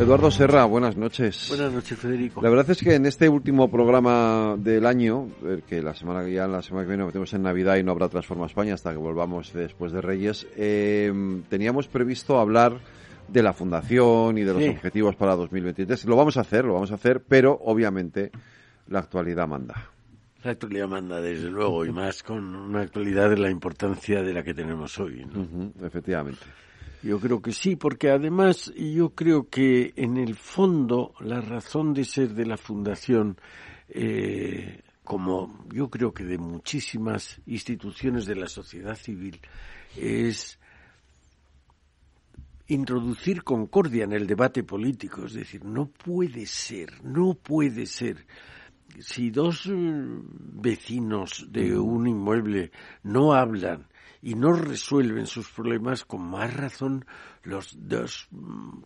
Eduardo Serra, buenas noches. Buenas noches, Federico. La verdad es que en este último programa del año, eh, que la semana ya la semana que viene metemos en Navidad y no habrá Transforma España hasta que volvamos después de Reyes, eh, teníamos previsto hablar de la fundación y de los objetivos para 2023. Lo vamos a hacer, lo vamos a hacer, pero obviamente la actualidad manda. La actualidad manda, desde luego, y más con una actualidad de la importancia de la que tenemos hoy. efectivamente. Yo creo que sí, porque además yo creo que en el fondo la razón de ser de la fundación, eh, como yo creo que de muchísimas instituciones de la sociedad civil, es introducir concordia en el debate político. Es decir, no puede ser, no puede ser si dos mm, vecinos de un inmueble no hablan y no resuelven sus problemas, con más razón los dos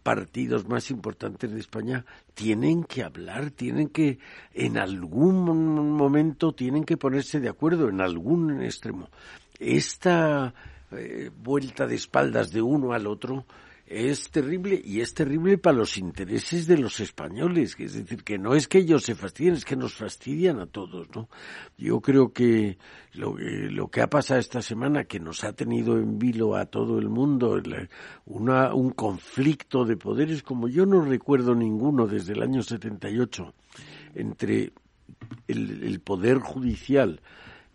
partidos más importantes de España tienen que hablar, tienen que, en algún momento, tienen que ponerse de acuerdo en algún extremo. Esta eh, vuelta de espaldas de uno al otro es terrible y es terrible para los intereses de los españoles, es decir, que no es que ellos se fastidien, es que nos fastidian a todos, ¿no? Yo creo que lo, eh, lo que ha pasado esta semana, que nos ha tenido en vilo a todo el mundo, una, un conflicto de poderes como yo no recuerdo ninguno desde el año 78 entre el poder judicial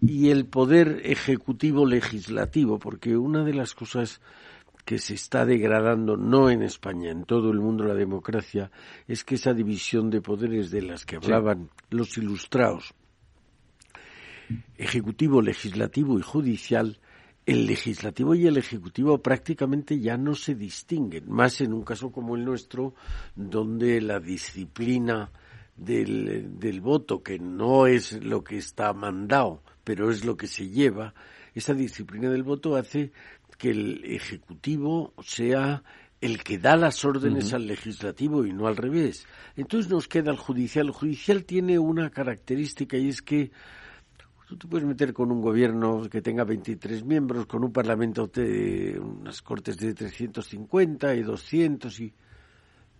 y el poder ejecutivo legislativo, porque una de las cosas que se está degradando no en España, en todo el mundo la democracia, es que esa división de poderes de las que hablaban los ilustrados, ejecutivo, legislativo y judicial, el legislativo y el ejecutivo prácticamente ya no se distinguen, más en un caso como el nuestro, donde la disciplina del, del voto, que no es lo que está mandado, pero es lo que se lleva, esa disciplina del voto hace que el Ejecutivo sea el que da las órdenes al legislativo y no al revés. Entonces nos queda el judicial. El judicial tiene una característica y es que tú te puedes meter con un gobierno que tenga 23 miembros, con un parlamento de unas cortes de 350 y 200 y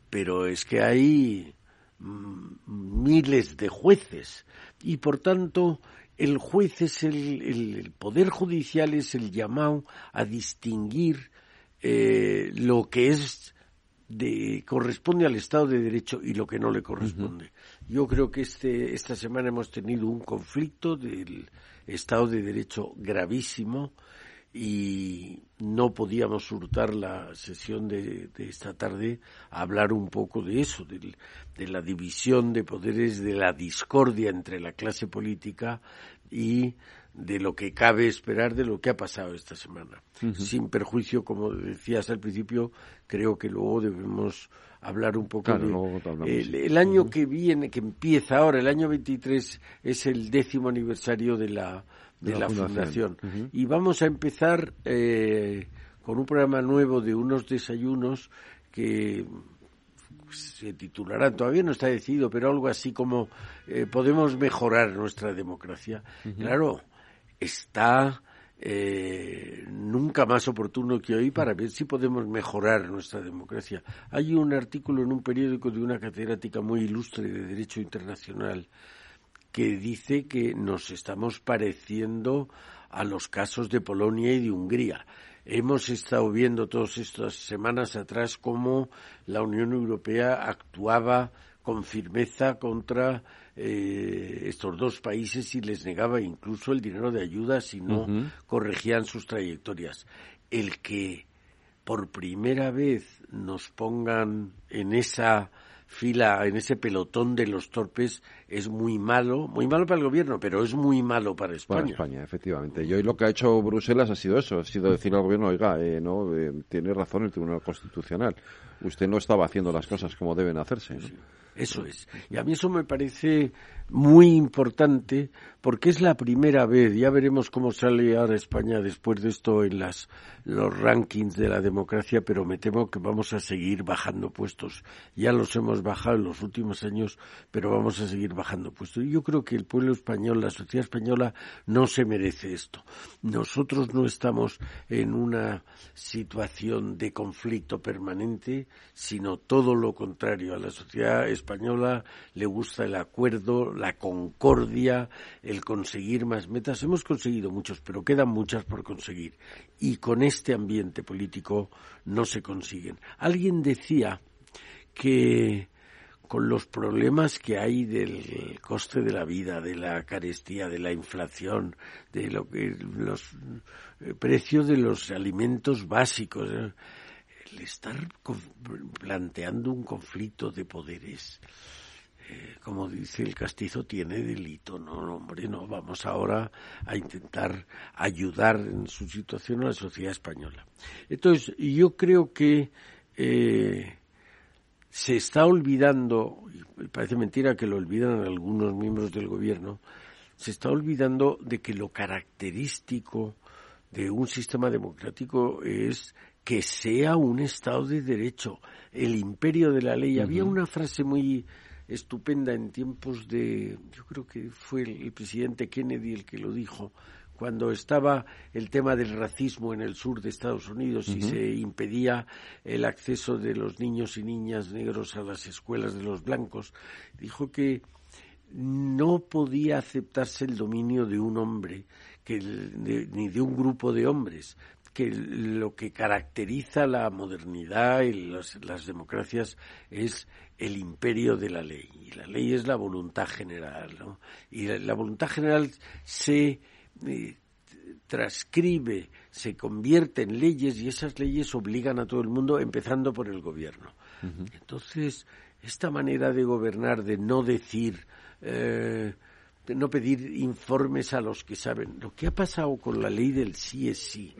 pero es que hay mm, miles de jueces y por tanto el juez es el, el, poder judicial es el llamado a distinguir eh, lo que es de, corresponde al Estado de Derecho y lo que no le corresponde. Yo creo que este, esta semana hemos tenido un conflicto del Estado de Derecho gravísimo y no podíamos hurtar la sesión de, esta tarde a hablar un poco de eso, de, la división de poderes, de la discordia entre la clase política y de lo que cabe esperar de lo que ha pasado esta semana. Sin perjuicio, como decías al principio, creo que luego debemos hablar un poco de... el, año que viene, que empieza ahora, el año 23, es el décimo aniversario de la de, la, fundación. Y vamos a empezar eh, con un programa nuevo de unos desayunos que se titularán, todavía no está decidido, pero algo así como eh, podemos mejorar nuestra democracia. Claro, está eh, nunca más oportuno que hoy para ver si podemos mejorar nuestra democracia. Hay un artículo en un periódico de una catedrática muy ilustre de Derecho Internacional que dice que nos estamos pareciendo a los casos de Polonia y de Hungría. Hemos estado viendo todas estas semanas atrás cómo la Unión Europea actuaba con firmeza contra eh, estos dos países y les negaba incluso el dinero de ayuda si no corregían sus trayectorias. El que por primera vez nos pongan en esa fila, en ese pelotón de los torpes, es muy malo, muy malo para el gobierno, pero es muy malo para España. Para España, efectivamente. Y hoy lo que ha hecho Bruselas ha sido eso, ha sido decir al gobierno, oiga, eh, no, eh, tiene razón el Tribunal Constitucional. Usted no estaba haciendo las cosas como deben hacerse. Eso es. Y a mí eso me parece muy importante porque es la primera vez, ya veremos cómo sale ahora España después de esto en las, los rankings de la democracia, pero me temo que vamos a seguir bajando puestos. Ya los hemos bajado en los últimos años, pero vamos a seguir bajando puestos. Y yo creo que el pueblo español, la sociedad española, no se merece esto. Nosotros no estamos en una situación de conflicto permanente, sino todo lo contrario. A la sociedad española le gusta el acuerdo, la concordia, el conseguir más metas. Hemos conseguido muchos, pero quedan muchas por conseguir. Y con este ambiente político no se consiguen. Alguien decía que con los problemas que hay del coste de la vida, de la carestía, de la inflación, de lo que los eh, precios de los alimentos básicos, eh, el estar planteando un conflicto de poderes eh, como dice el castizo, tiene delito. No, hombre, no. Vamos ahora a intentar ayudar en su situación a la sociedad española. Entonces, yo creo que eh, se está olvidando, y parece mentira que lo olvidan algunos miembros del gobierno, se está olvidando de que lo característico de un sistema democrático es que sea un Estado de Derecho, el imperio de la ley. Había una frase muy estupenda en tiempos de, yo creo que fue el, presidente Kennedy el que lo dijo, cuando estaba el tema del racismo en el sur de Estados Unidos y se impedía el acceso de los niños y niñas negros a las escuelas de los blancos, dijo que no podía aceptarse el dominio de un hombre que ni de un grupo de hombres que lo que caracteriza la modernidad y las, democracias es el imperio de la ley. Y la ley es la voluntad general. ¿no? Y la, voluntad general se eh, transcribe, se convierte en leyes y esas leyes obligan a todo el mundo, empezando por el gobierno. Entonces, esta manera de gobernar, de no decir. Eh, no pedir informes a los que saben. Lo que ha pasado con la ley del sí es sí,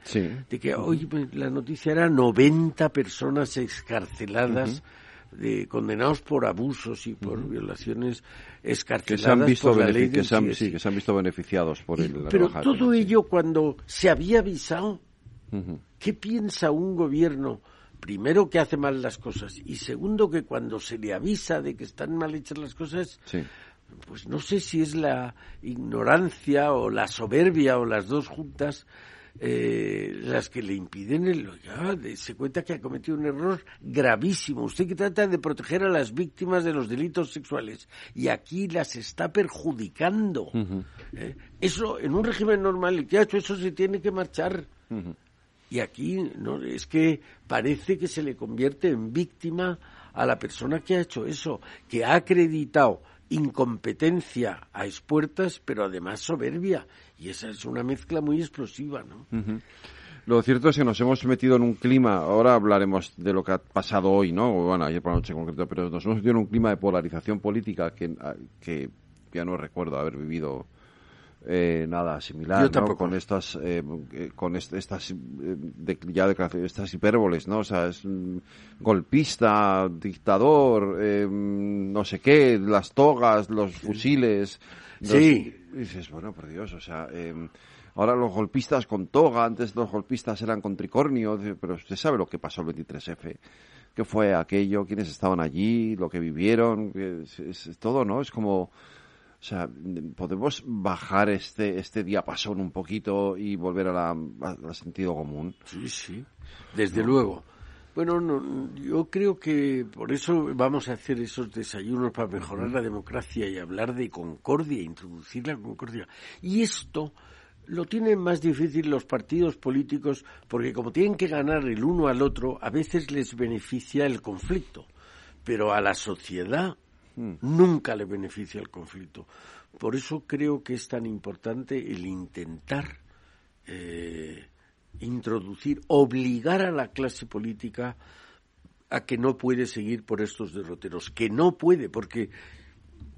de que hoy pues, la noticia era 90 personas excarceladas, de, condenados por abusos y por violaciones escarceladas que se han visto por la ley que se han, sí, que se han visto beneficiados por el Pero todo ello cuando se había avisado, ¿qué piensa un gobierno? primero que hace mal las cosas y segundo que cuando se le avisa de que están mal hechas las cosas, pues no sé si es la ignorancia o la soberbia o las dos juntas eh, las que le impiden el ya, se cuenta que ha cometido un error gravísimo. Usted que trata de proteger a las víctimas de los delitos sexuales y aquí las está perjudicando. ¿eh? Eso en un régimen normal, el que ha hecho eso se tiene que marchar. Y aquí no es que parece que se le convierte en víctima a la persona que ha hecho eso, que ha acreditado incompetencia a expuertas, pero además soberbia. Y esa es una mezcla muy explosiva, ¿no? Lo cierto es que nos hemos metido en un clima, ahora hablaremos de lo que ha pasado hoy, ¿no? Bueno, ayer por la noche en concreto, pero nos hemos metido en un clima de polarización política que, que ya no recuerdo haber vivido eh, nada similar ¿no? con estas eh, eh, con estas eh, ya estas hipérboles no o sea es golpista dictador no sé qué las togas los fusiles sí. dices bueno por Dios o sea ahora los golpistas con toga antes los golpistas eran con tricornio pero usted sabe lo que pasó el 23F qué fue aquello quiénes estaban allí lo que vivieron es todo no es como o sea, ¿podemos bajar este, este diapasón un poquito y volver a al sentido común? Sí, sí, desde luego. Bueno, yo creo que por eso vamos a hacer esos desayunos para mejorar la democracia y hablar de concordia, introducir la concordia. Y esto lo tienen más difícil los partidos políticos porque como tienen que ganar el uno al otro, a veces les beneficia el conflicto. Pero a la sociedad Mm. Nunca le beneficia el conflicto. Por eso creo que es tan importante el intentar eh, introducir, obligar a la clase política a que no puede seguir por estos derroteros, que no puede, porque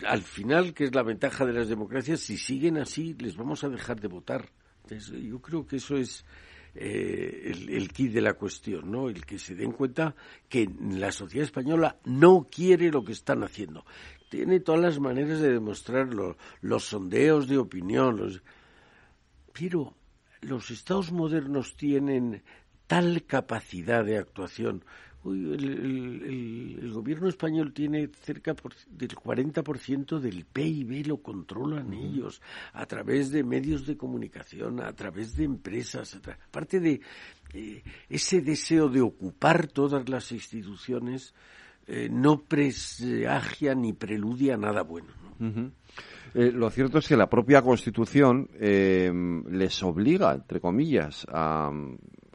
al final, que es la ventaja de las democracias, si siguen así, les vamos a dejar de votar. yo creo que eso es eh, el, kit de la cuestión, ¿no? El que se den cuenta que la sociedad española no quiere lo que están haciendo. Tiene todas las maneras de demostrarlo, los sondeos de opinión, pero los estados modernos tienen tal capacidad de actuación el, gobierno español tiene cerca del 40% del PIB, lo controlan ellos, a través de medios de comunicación, a través de empresas, aparte de eh, ese deseo de ocupar todas las instituciones, eh, no presagia ni preludia nada bueno. Eh, lo cierto es que la propia Constitución les obliga, entre comillas, a,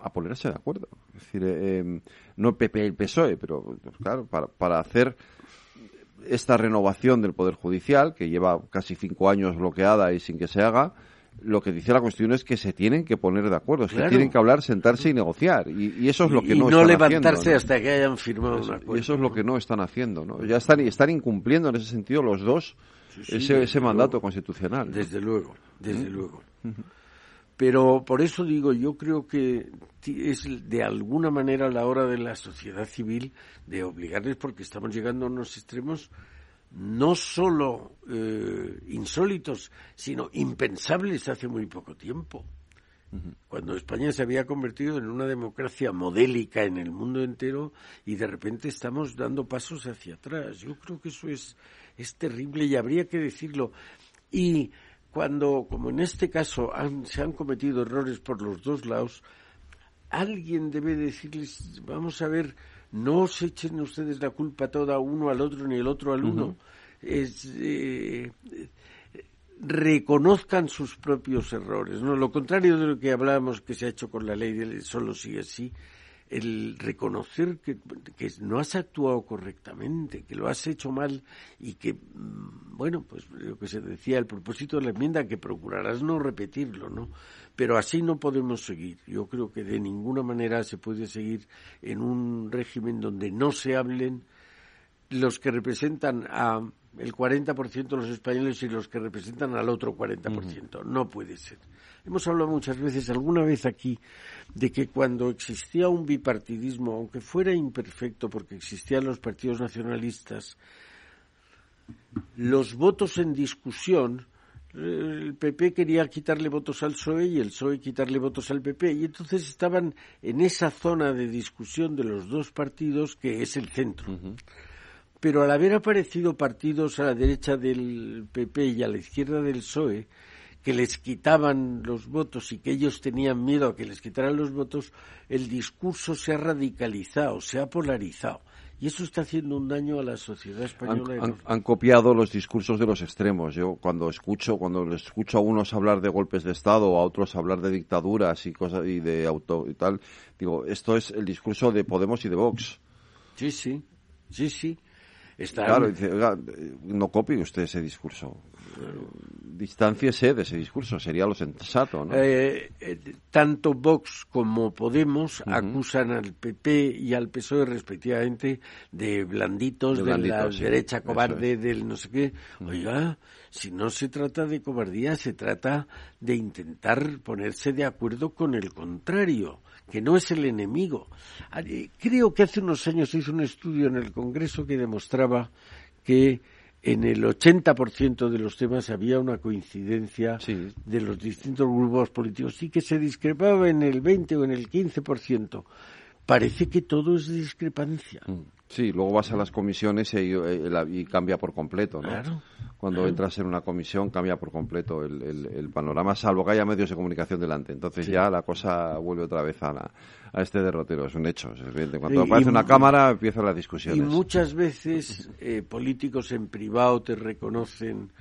a ponerse de acuerdo. Es decir, eh, em, no el PP y el PSOE, pero pues, claro, para, para hacer esta renovación del Poder Judicial, que lleva casi cinco años bloqueada y sin que se haga, lo que dice la Constitución es que se tienen que poner de acuerdo, que tienen que hablar, sentarse y negociar. Y, eso es lo que no, y no levantarse hasta que hayan firmado eso, un acuerdo. Y eso es lo que no están haciendo. ¿no? Ya están, están incumpliendo en ese sentido los dos ese, ese mandato constitucional. Desde luego, desde luego. Pero por eso digo, yo creo que es de alguna manera la hora de la sociedad civil de obligarles, porque estamos llegando a unos extremos no solo eh, insólitos, sino impensables hace muy poco tiempo. Cuando España se había convertido en una democracia modélica en el mundo entero y de repente estamos dando pasos hacia atrás. Yo creo que eso es, es terrible y habría que decirlo. Y cuando, como en este caso, se han cometido errores por los dos lados, alguien debe decirles, vamos a ver, no se echen ustedes la culpa toda uno al otro ni el otro al uno. es, eh, reconozcan sus propios errores. No, lo contrario de lo que hablábamos que se ha hecho con la ley de solo sigue así, el reconocer que, no has actuado correctamente, que lo has hecho mal y que, mm, bueno, pues lo que se decía, el propósito de la enmienda, que procurarás no repetirlo, ¿no? Pero así no podemos seguir. Yo creo que de ninguna manera se puede seguir en un régimen donde no se hablen los que representan a el 40% de los españoles y los que representan al otro 40%. No puede ser. Hemos hablado muchas veces, alguna vez aquí, de que cuando existía un bipartidismo, aunque fuera imperfecto porque existían los partidos nacionalistas, los votos en discusión, el PP quería quitarle votos al PSOE y el PSOE quitarle votos al PP. Y entonces estaban en esa zona de discusión de los dos partidos que es el centro. Pero al haber aparecido partidos a la derecha del PP y a la izquierda del PSOE, que les quitaban los votos y que ellos tenían miedo a que les quitaran los votos, el discurso se ha radicalizado, se ha polarizado. Y eso está haciendo un daño a la sociedad española. Han, copiado los discursos de los extremos. Yo cuando escucho, cuando les escucho a unos hablar de golpes de Estado, a otros hablar de dictaduras y cosas y de auto y tal, digo, esto es el discurso de Podemos y de Vox. Sí, sí, sí, sí. Claro, dice, no copie usted ese discurso. Distanciese de ese discurso, sería lo sensato, ¿no? Eh, eh, tanto Vox como Podemos acusan al PP y al PSOE respectivamente de blanditos, de, la derecha cobarde, del no sé qué. Oiga, si no se trata de cobardía, se trata de intentar ponerse de acuerdo con el contrario que no es el enemigo. Creo que hace unos años se hizo un estudio en el Congreso que demostraba que en el 80% de los temas había una coincidencia de los distintos grupos políticos y que se discrepaba en el 20 o en el 15%. Parece que todo es discrepancia. Mm. Sí, luego vas a las comisiones y, y cambia por completo, ¿no? Claro. Cuando entras en una comisión cambia por completo el, panorama, salvo que haya medios de comunicación delante. Entonces ya la cosa vuelve otra vez a, a este derrotero, es un hecho. Es Cuando aparece una cámara empiezan las discusiones. Y muchas veces eh, políticos en privado te reconocen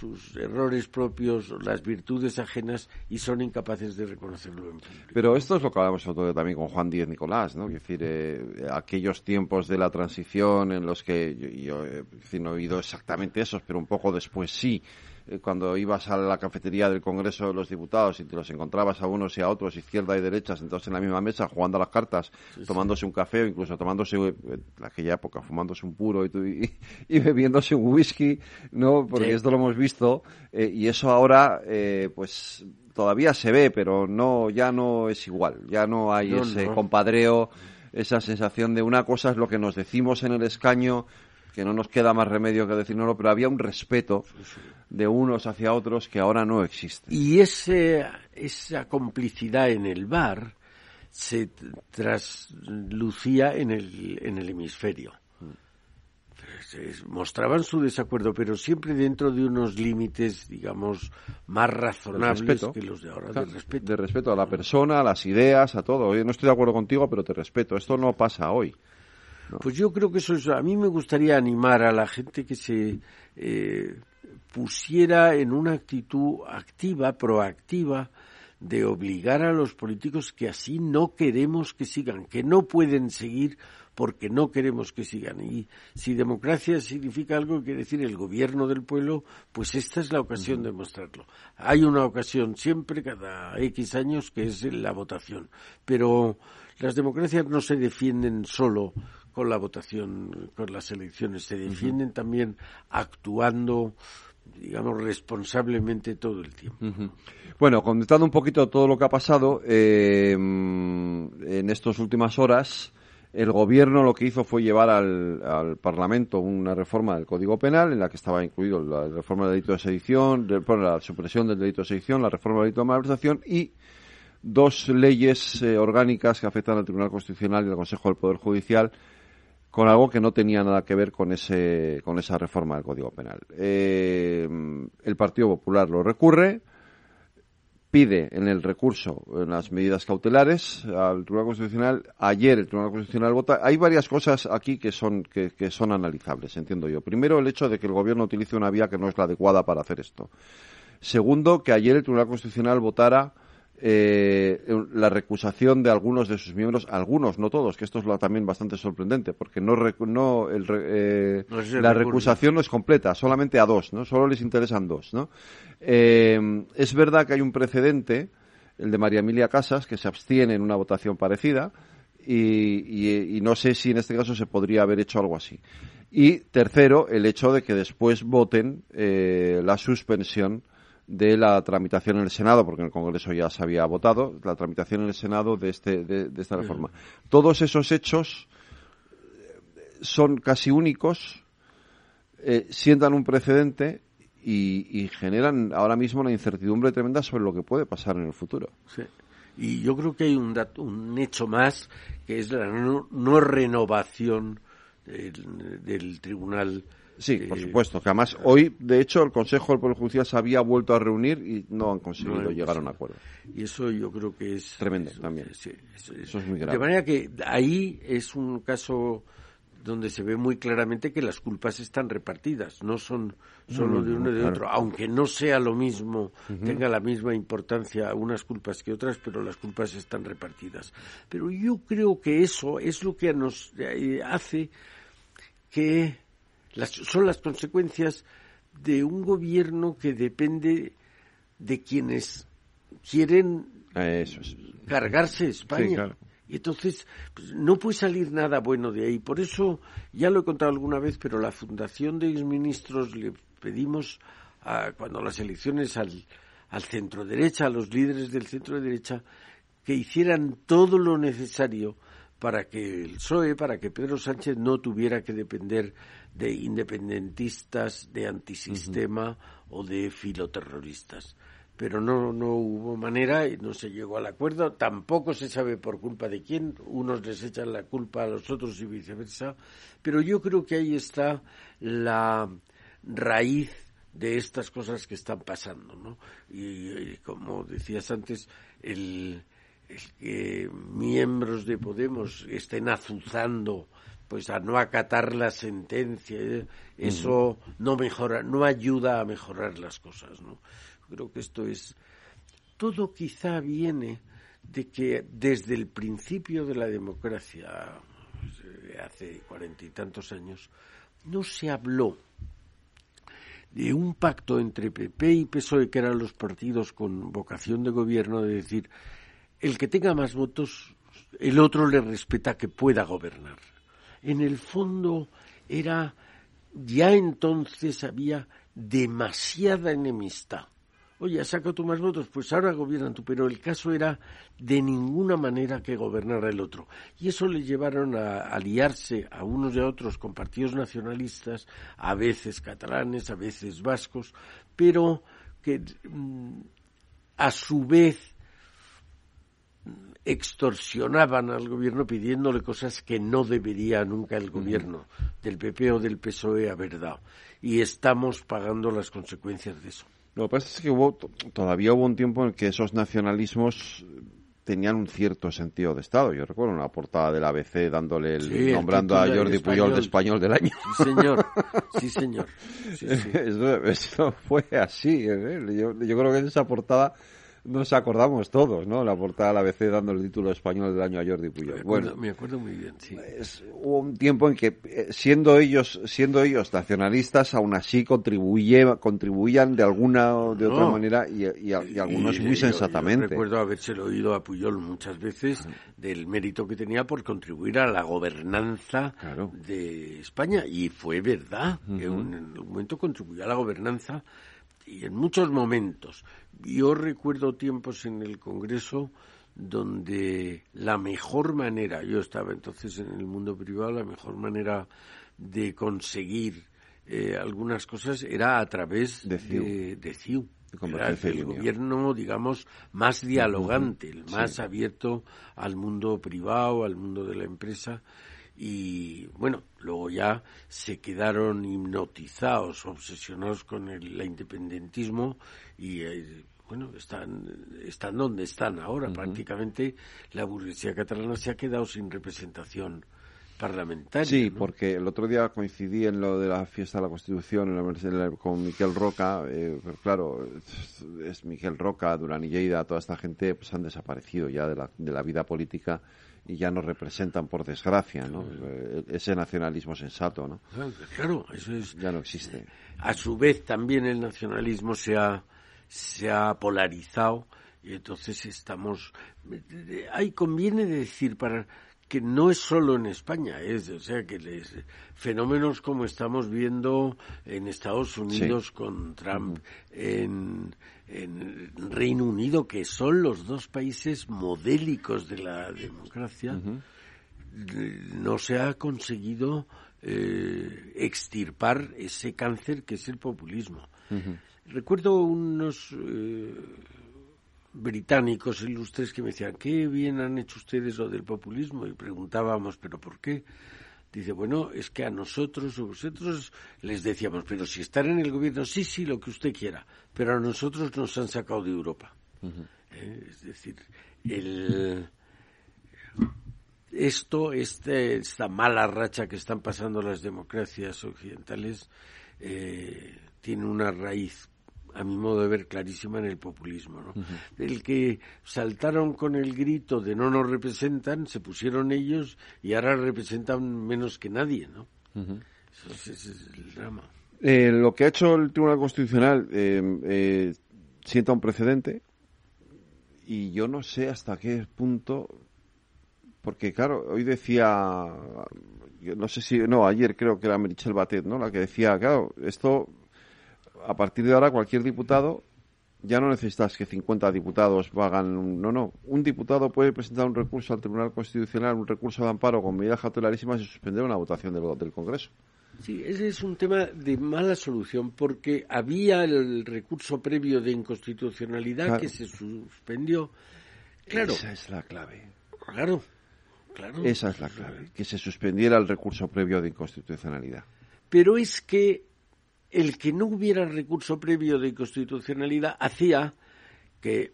sus errores propios, las virtudes ajenas y son incapaces de reconocerlo en. Pero esto es lo que hablamos también con Juan Díez Nicolás, ¿no? Decir, eh, aquellos tiempos de la transición en los que yo, no he oído exactamente esos, pero un poco después sí, eh, cuando ibas a la cafetería del Congreso de los Diputados y te los encontrabas a unos y a otros, izquierda y derecha, sentados en la misma mesa, jugando a las cartas, tomándose un café o incluso tomándose, en eh, aquella época, fumándose un puro y, y, bebiéndose un whisky, ¿no? Porque esto lo hemos visto, eh, y eso ahora, pues todavía se ve, pero no, ya no es igual, ya no hay ese compadreo, esa sensación de una cosa es lo que nos decimos en el escaño, que no nos queda más remedio que decirlo, pero había un respeto de unos hacia otros que ahora no existe. Y ese, esa complicidad en el bar se traslucía en el, en el hemisferio. mostraban su desacuerdo, pero siempre dentro de unos límites, digamos, más razonables que los de ahora, de respeto. De respeto a la persona, a las ideas, a todo. Yo no estoy de acuerdo contigo, pero te respeto. Esto no pasa hoy. Pues yo creo que eso es. A mí me gustaría animar a la gente que se eh, pusiera en una actitud activa, proactiva, de obligar a los políticos que así no queremos que sigan, que no pueden seguir porque no queremos que sigan. Y si democracia significa algo, quiere decir el gobierno del pueblo, pues esta es la ocasión de mostrarlo. Hay una ocasión siempre, cada X años, que es la votación. Pero las democracias no se defienden solo con la votación, con las elecciones. Se defienden también actuando digamos, responsablemente todo el tiempo. Bueno, comentando un poquito todo lo que ha pasado, eh, en estas últimas horas, el gobierno lo que hizo fue llevar al, Parlamento una reforma del Código Penal en la que estaba incluido la reforma del delito de sedición, la supresión del delito de sedición, la reforma del delito de malversación y dos leyes eh, orgánicas que afectan al Tribunal Constitucional y al Consejo del Poder Judicial con algo que no tenía nada que ver con ese con esa reforma del Código Penal. Eh, el Partido Popular lo recurre, pide en el recurso en las medidas cautelares al Tribunal Constitucional. Ayer el Tribunal Constitucional vota. Hay varias cosas aquí que son que, que son analizables, entiendo yo. Primero, el hecho de que el Gobierno utilice una vía que no es la adecuada para hacer esto. Segundo, que ayer el Tribunal Constitucional votara eh, la recusación de algunos de sus miembros, algunos, no todos, que esto es también bastante sorprendente, porque no, no, el, eh, la recusación no es completa, solamente a dos, ¿no? Solo les interesan dos, ¿no? Eh, es verdad que hay un precedente, el de María Emilia Casas, que se abstiene en una votación parecida, y, y no sé si en este caso se podría haber hecho algo así. Y tercero, el hecho de que después voten la suspensión de la tramitación en el Senado, porque en el Congreso ya se había votado, la tramitación en el Senado de, este, de, esta reforma. Todos esos hechos eh, son casi únicos, eh, sientan un precedente y, generan ahora mismo una incertidumbre tremenda sobre lo que puede pasar en el futuro. Sí. Y yo creo que hay un, dato, un hecho más, que es la no, renovación del Tribunal Sí, por supuesto. Que además hoy, de hecho, el Consejo del Poder Judicial se había vuelto a reunir y no han conseguido llegar a un acuerdo. Y eso yo creo que es... Tremendo también. Sí, eso, es muy grave. De manera que ahí es un caso donde se ve muy claramente que las culpas están repartidas, no son solo de uno y de otro, aunque no sea lo mismo, tenga la misma importancia unas culpas que otras, pero las culpas están repartidas. Pero yo creo que eso es lo que nos eh, hace que son las consecuencias de un gobierno que depende de quienes quieren cargarse España. Y entonces pues, no puede salir nada bueno de ahí. Por eso, ya lo he contado alguna vez, pero la Fundación de Exministros le pedimos, a, cuando las elecciones al, al centro derecha, a los líderes del centro derecha, que hicieran todo lo necesario para que el PSOE, para que Pedro Sánchez no tuviera que depender de independentistas, de antisistema o de filoterroristas. Pero no, no hubo manera y no se llegó al acuerdo. Tampoco se sabe por culpa de quién. Unos les echan la culpa a los otros y viceversa. Pero yo creo que ahí está la raíz de estas cosas que están pasando, ¿no? Y, como decías antes, el, el, que miembros de Podemos estén azuzando pues a no acatar la sentencia, ¿eh? eso no mejora, no ayuda a mejorar las cosas, ¿no? Creo que esto es todo quizá viene de que desde el principio de la democracia, pues, hace cuarenta y tantos años, no se habló de un pacto entre PP y PSOE, que eran los partidos con vocación de gobierno, de decir, el que tenga más votos, el otro le respeta que pueda gobernar. En el fondo era, ya entonces había demasiada enemistad oye, saca tú más votos, pues ahora gobiernan tú, pero el caso era de ninguna manera que gobernara el otro. Y eso le llevaron a aliarse a unos y a otros con partidos nacionalistas, a veces catalanes, a veces vascos, pero que mm, a su vez extorsionaban al gobierno pidiéndole cosas que no debería nunca el gobierno del PP o del PSOE haber dado. Y estamos pagando las consecuencias de eso. Lo que pasa es que hubo, todavía hubo un tiempo en que esos nacionalismos tenían un cierto sentido de Estado. Yo recuerdo una portada del ABC dándole el, nombrando a Jordi Puyol de español del año. Sí, señor. Sí, señor. Eso, fue así. ¿eh? Yo, yo, creo que en esa portada nos acordamos todos, ¿no? La portada de la ABC dando el título español del año a Jordi Puyol. bueno, me acuerdo muy bien, sí. hubo un tiempo en que, eh, siendo ellos, siendo ellos nacionalistas, aún así contribuye, contribuían de alguna o de otra manera y, algunos muy sensatamente. Yo, recuerdo haberse oído a Puyol muchas veces del mérito que tenía por contribuir a la gobernanza de España y fue verdad que en un momento contribuyó a la gobernanza y en muchos momentos. Yo recuerdo tiempos en el Congreso donde la mejor manera, yo estaba entonces en el mundo privado, la mejor manera de conseguir eh, algunas cosas era a través de CIU. era el gobierno, digamos, más dialogante, el más abierto al mundo privado, al mundo de la empresa y bueno, luego ya se quedaron hipnotizados, obsesionados con el, independentismo y eh, bueno, están, están donde están ahora. Prácticamente la burguesía catalana se ha quedado sin representación parlamentaria. Sí, porque el otro día coincidí en lo de la fiesta de la Constitución con Miquel Roca, eh, claro, es Miquel Roca, Durán y Lleida, toda esta gente pues han desaparecido ya de la, de la vida política y ya no representan, por desgracia, ¿no? Eh, ese nacionalismo sensato, ¿no? Claro, eso es... Ya no existe. A su vez, también el nacionalismo se ha, se ha polarizado y entonces estamos... Ahí conviene decir para que no es solo en España, es, o sea, que les, fenómenos como estamos viendo en Estados Unidos con Trump, en, en Reino Unido, que son los dos países modélicos de la democracia, no se ha conseguido eh, extirpar ese cáncer que es el populismo. Recuerdo unos eh, británicos ilustres que me decían, qué bien han hecho ustedes lo del populismo, y preguntábamos, ¿pero por qué? Dice, bueno, es que a nosotros o vosotros les decíamos, pero si están en el gobierno, sí, sí, lo que usted quiera, pero a nosotros nos han sacado de Europa. Eh, es decir, el, esto, este, esta mala racha que están pasando las democracias occidentales, eh, tiene una raíz a mi modo de ver, clarísima en el populismo. ¿no? El que saltaron con el grito de no nos representan, se pusieron ellos y ahora representan menos que nadie. ¿no? ese es el drama. Eh, lo que ha hecho el Tribunal Constitucional eh, eh, sienta un precedente y yo no sé hasta qué punto, porque claro, hoy decía, no sé si, no, ayer creo que era Michelle Batet, ¿no? La que decía, claro, esto a partir de ahora cualquier diputado ya no necesitas que 50 diputados hagan. No, no. Un diputado puede presentar un recurso al Tribunal Constitucional, un recurso de amparo con medidas cautelarísimas y suspender una votación del, del Congreso. Sí, ese es un tema de mala solución porque había el recurso previo de inconstitucionalidad que se suspendió. Claro. Esa es la clave. Claro, claro. Esa es la clave, que se suspendiera el recurso previo de inconstitucionalidad. Pero es que el que no hubiera recurso previo de inconstitucionalidad hacía que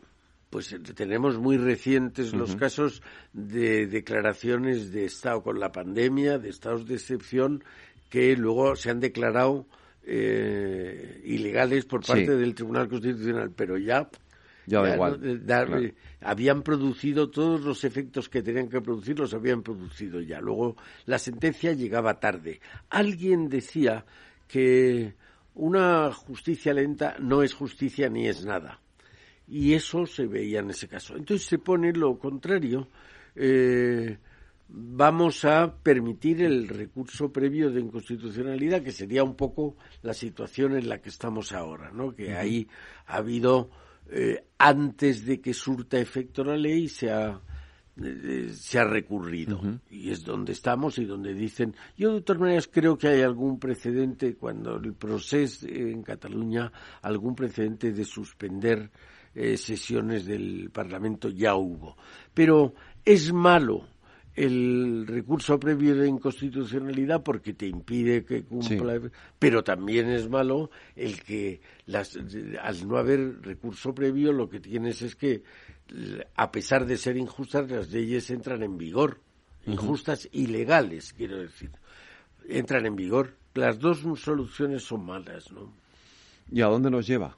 pues tenemos muy recientes los casos de declaraciones de estado con la pandemia, de estados de excepción que luego se han declarado eh, ilegales por parte del Tribunal Constitucional, pero ya ya da igual. Eh, habían producido todos los efectos que tenían que producir, los habían producido ya. Luego la sentencia llegaba tarde. Alguien decía que una justicia lenta no es justicia ni es nada. Y eso se veía en ese caso. Entonces se pone lo contrario. Eh, vamos a permitir el recurso previo de inconstitucionalidad, que sería un poco la situación en la que estamos ahora, ¿no? Que ahí ha habido, eh, antes de que surta efecto la ley, se ha, eh, se ha recurrido. Y es donde estamos y donde dicen. Yo, de todas maneras, creo que hay algún precedente, cuando el proceso en Cataluña, algún precedente de suspender eh, sesiones del Parlamento ya hubo. Pero es malo el recurso previo de inconstitucionalidad porque te impide que cumpla, pero también es malo el que las, al no haber recurso previo lo que tienes es que a pesar de ser injustas las leyes entran en vigor, injustas y legales, quiero decir, entran en vigor. Las dos soluciones son malas, ¿no? ¿Y a dónde nos lleva?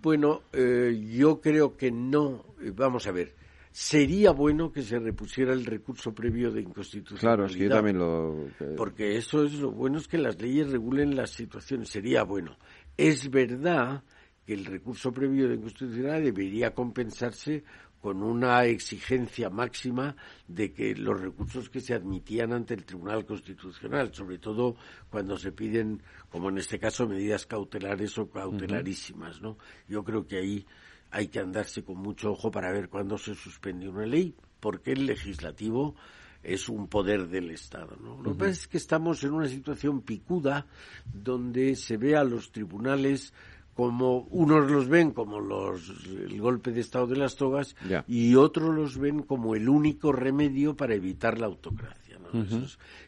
Bueno, eh, yo creo que no. Vamos a ver sería bueno que se repusiera el recurso previo de inconstitucionalidad. Claro, es que yo también lo... Porque eso es lo bueno, es que las leyes regulen las situaciones, sería bueno. Es verdad que el recurso previo de inconstitucionalidad debería compensarse con una exigencia máxima de que los recursos que se admitían ante el Tribunal Constitucional, sobre todo cuando se piden, como en este caso, medidas cautelares o cautelarísimas, ¿no? Yo creo que ahí hay que andarse con mucho ojo para ver cuándo se suspende una ley, porque el legislativo es un poder del Estado. ¿no? Lo que pasa es que estamos en una situación picuda donde se ve a los tribunales como unos los ven como los el golpe de estado de las togas y otros los ven como el único remedio para evitar la autocracia.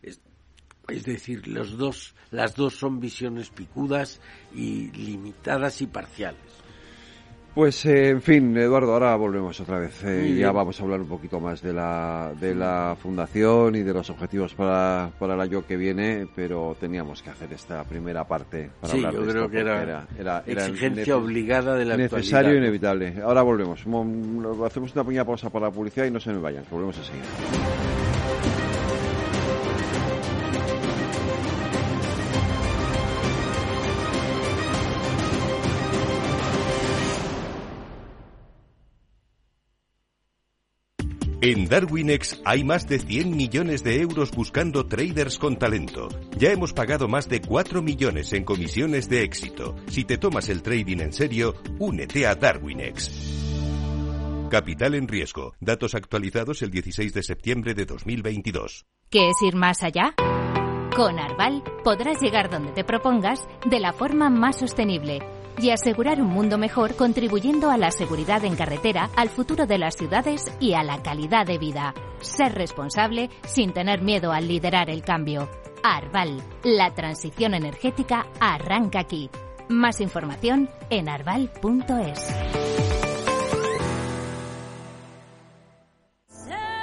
es, es, decir, los dos, las dos son visiones picudas y limitadas y parciales. Pues, eh, en fin, Eduardo, ahora volvemos otra vez. Eh, ya vamos a hablar un poquito más de la, de la fundación y de los objetivos para, para el año que viene, pero teníamos que hacer esta primera parte para hablar yo de creo esto, que era, era, exigencia obligada de la necesario actualidad. e inevitable. Ahora volvemos. Hacemos una pequeña pausa para la publicidad y no se me vayan, volvemos enseguida. En Darwinex hay más de 100 millones de euros buscando traders con talento. Ya hemos pagado más de 4 millones en comisiones de éxito. Si te tomas el trading en serio, únete a Darwinex. Capital en riesgo. Datos actualizados el 16 de septiembre de 2022. ¿Qué es ir más allá? Con Arval podrás llegar donde te propongas de la forma más sostenible y asegurar un mundo mejor contribuyendo a la seguridad en carretera, al futuro de las ciudades y a la calidad de vida. Ser responsable sin tener miedo al liderar el cambio. Arval, la transición energética arranca aquí. Más información en arval.es.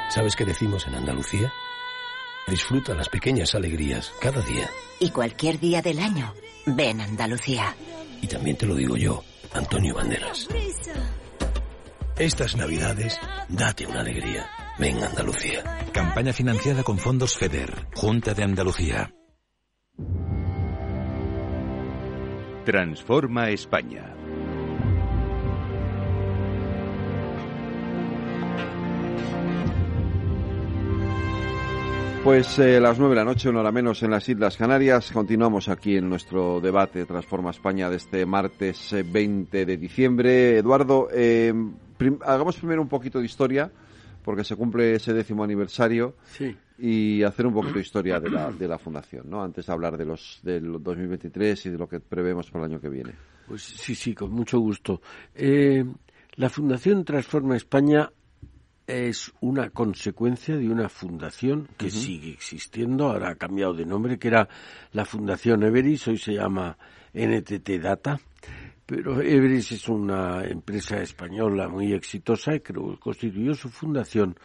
¿Sabes qué decimos en Andalucía? Disfruta las pequeñas alegrías cada día. Y cualquier día del año, ven Andalucía. Y también te lo digo yo, Antonio Banderas. Estas navidades, date una alegría. Ven Andalucía. Campaña financiada con fondos FEDER, Junta de Andalucía. Transforma España. Pues eh, las nueve de la noche, una hora menos en las Islas Canarias. Continuamos aquí en nuestro debate Transforma España de este martes eh, 20 de diciembre. Eduardo, eh, prim- hagamos primero un poquito de historia, porque se cumple ese décimo aniversario, Sí. y hacer un poquito de historia de la, de la fundación, ¿no? Antes de hablar de los del 2023 y de lo que prevemos para el año que viene. Pues sí, sí, con mucho gusto. Eh, la Fundación Transforma España es una consecuencia de una fundación que sigue existiendo, ahora ha cambiado de nombre, que era la Fundación Everis, hoy se llama NTT Data, pero Everis es una empresa española muy exitosa y creo, constituyó su fundación.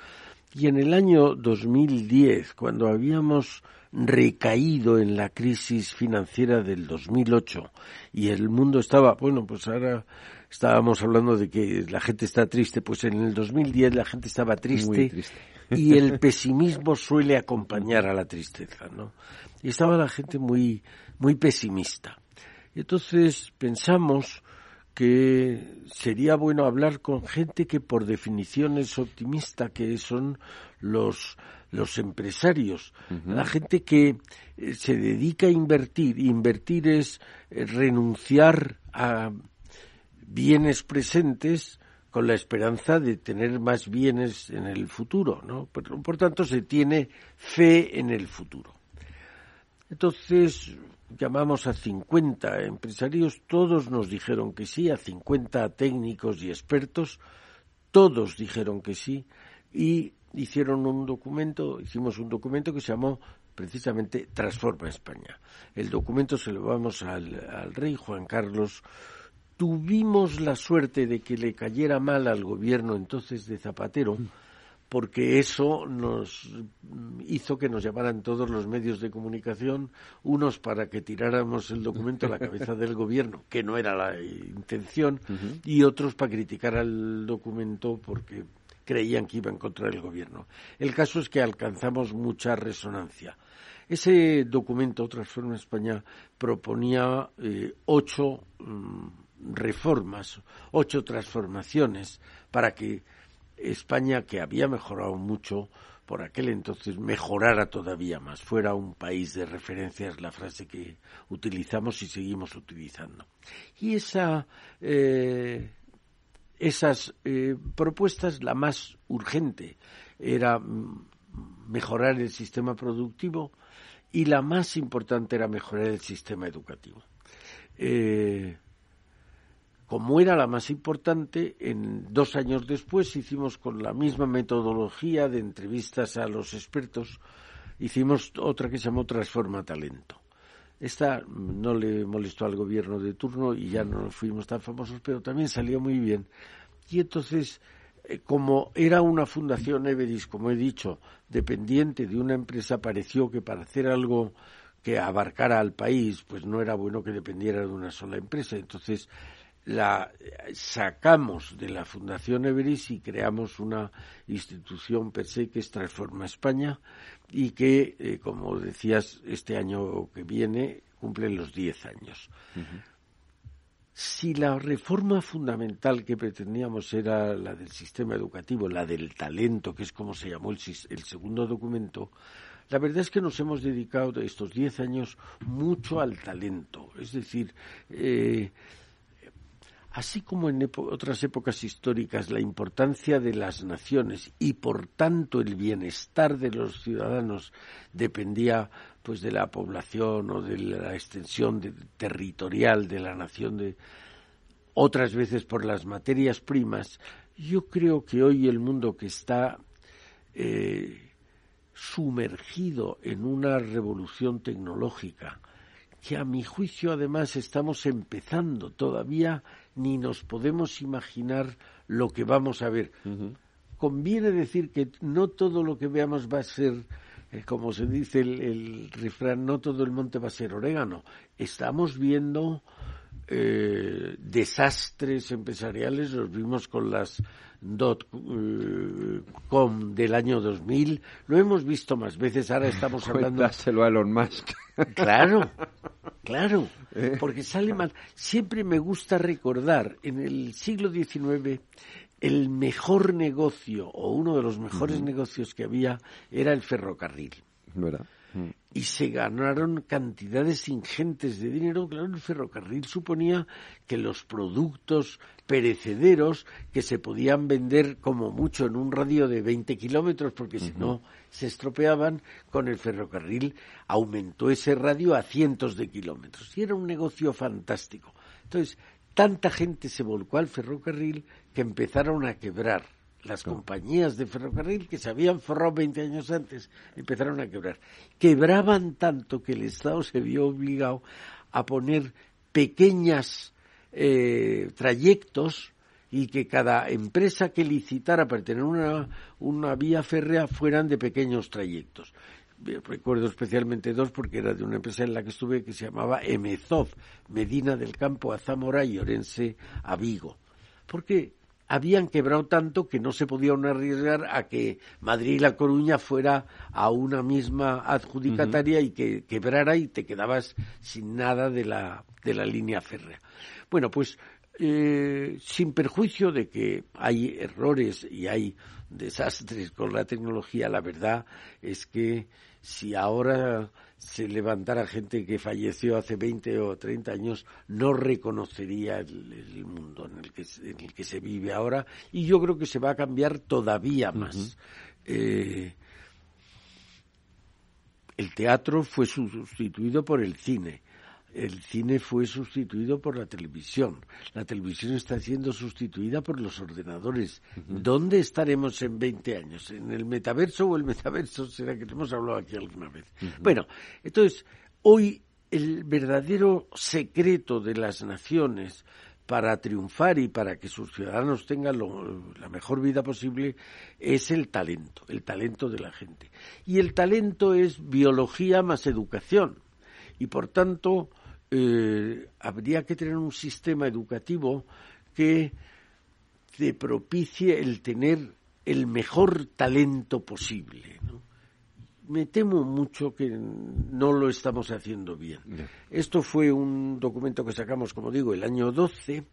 Y en el año 2010, cuando habíamos recaído en la crisis financiera del 2008 y el mundo estaba, bueno, pues ahora estábamos hablando de que la gente está triste, pues en el 2010 la gente estaba triste, Muy triste. y el pesimismo suele acompañar a la tristeza, ¿no? Y estaba la gente muy, muy pesimista. Y entonces pensamos que sería bueno hablar con gente que por definición es optimista, que son los, los empresarios, la gente que eh, se dedica a invertir. Invertir es eh, renunciar a bienes presentes con la esperanza de tener más bienes en el futuro, ¿no? Por, tanto, se tiene fe en el futuro. Entonces, llamamos a 50 empresarios, todos nos dijeron que sí, a 50 técnicos y expertos, todos dijeron que sí, y hicieron un documento, hicimos un documento que se llamó precisamente Transforma España. El documento se lo vamos al rey Juan Carlos. Tuvimos la suerte de que le cayera mal al gobierno entonces de Zapatero, porque eso nos hizo que nos llamaran todos los medios de comunicación, unos para que tiráramos el documento a la cabeza del gobierno, que no era la intención, y otros para criticar al documento porque creían que iba en contra del gobierno. El caso es que alcanzamos mucha resonancia. Ese documento, Transforma España, proponía eh, ocho mm, reformas, ocho transformaciones para que España, que había mejorado mucho por aquel entonces, mejorara todavía más, fuera un país de referencia, es la frase que utilizamos y seguimos utilizando. Y esa, eh, esas eh, propuestas, la más urgente era mejorar el sistema productivo y la más importante era mejorar el sistema educativo. Eh, como era la más importante, en dos años después hicimos con la misma metodología de entrevistas a los expertos, hicimos otra que se llamó Transforma Talento. Esta no le molestó al gobierno de turno y ya no fuimos tan famosos, pero también salió muy bien. Y entonces, eh, como era una fundación Everis, como he dicho, dependiente de una empresa, pareció que para hacer algo que abarcara al país, pues no era bueno que dependiera de una sola empresa. Entonces, la sacamos de la Fundación Everis y creamos una institución per se que es Transforma España y que, eh, como decías, este año que viene cumple los 10 años. Si la reforma fundamental que pretendíamos era la del sistema educativo, la del talento, que es como se llamó el, el segundo documento, la verdad es que nos hemos dedicado estos 10 años mucho al talento. Es decir, eh, así como en otras épocas históricas la importancia de las naciones y por tanto el bienestar de los ciudadanos dependía pues de la población o de la extensión territorial de la nación de otras veces por las materias primas yo creo que hoy el mundo que está eh, sumergido en una revolución tecnológica que a mi juicio además estamos empezando todavía ni nos podemos imaginar lo que vamos a ver. Conviene decir que no todo lo que veamos va a ser, eh, como se dice el, el, refrán, no todo el monte va a ser orégano. Estamos viendo eh, desastres empresariales, los vimos con las com del año 2000, lo hemos visto más veces, ahora estamos hablando... Cuéntaselo a Elon Musk. Claro, claro, ¿Eh? porque sale mal. Siempre me gusta recordar, en el siglo XIX, el mejor negocio, o uno de los mejores negocios que había, era el ferrocarril. ¿Verdad? y se ganaron cantidades ingentes de dinero. Claro, el ferrocarril suponía que los productos perecederos que se podían vender como mucho en un radio de 20 kilómetros, porque si no se estropeaban, con el ferrocarril aumentó ese radio a cientos de kilómetros. Y era un negocio fantástico. Entonces, tanta gente se volcó al ferrocarril que empezaron a quebrar las compañías de ferrocarril que se habían forrado 20 años antes empezaron a quebrar. Quebraban tanto que el Estado se vio obligado a poner pequeñas eh, trayectos y que cada empresa que licitara para tener una, una vía férrea fueran de pequeños trayectos. Recuerdo especialmente dos porque era de una empresa en la que estuve que se llamaba Emezov, Medina del Campo a Zamora y Orense a Vigo. Porque habían quebrado tanto que no se podían arriesgar a que Madrid y La Coruña fuera a una misma adjudicataria y que quebrara y te quedabas sin nada de la, de la línea férrea. Bueno, pues eh, sin perjuicio de que hay errores y hay desastres con la tecnología, la verdad es que si ahora se levantara gente que falleció hace 20 o 30 años, no reconocería el, mundo en el, que, en el que se vive ahora y yo creo que se va a cambiar todavía más. Eh, el teatro fue sustituido por el cine el cine fue sustituido por la televisión. La televisión está siendo sustituida por los ordenadores. ¿Dónde estaremos en 20 años? ¿En el metaverso o el metaverso? ¿Será que hemos hablado aquí alguna vez? Bueno, entonces, hoy el verdadero secreto de las naciones para triunfar y para que sus ciudadanos tengan la mejor vida posible es el talento, el talento de la gente. Y el talento es biología más educación. Y por tanto, eh, habría que tener un sistema educativo que te propicie el tener el mejor talento posible. Me temo mucho que no lo estamos haciendo bien. Esto fue un documento que sacamos, como digo, el año 12,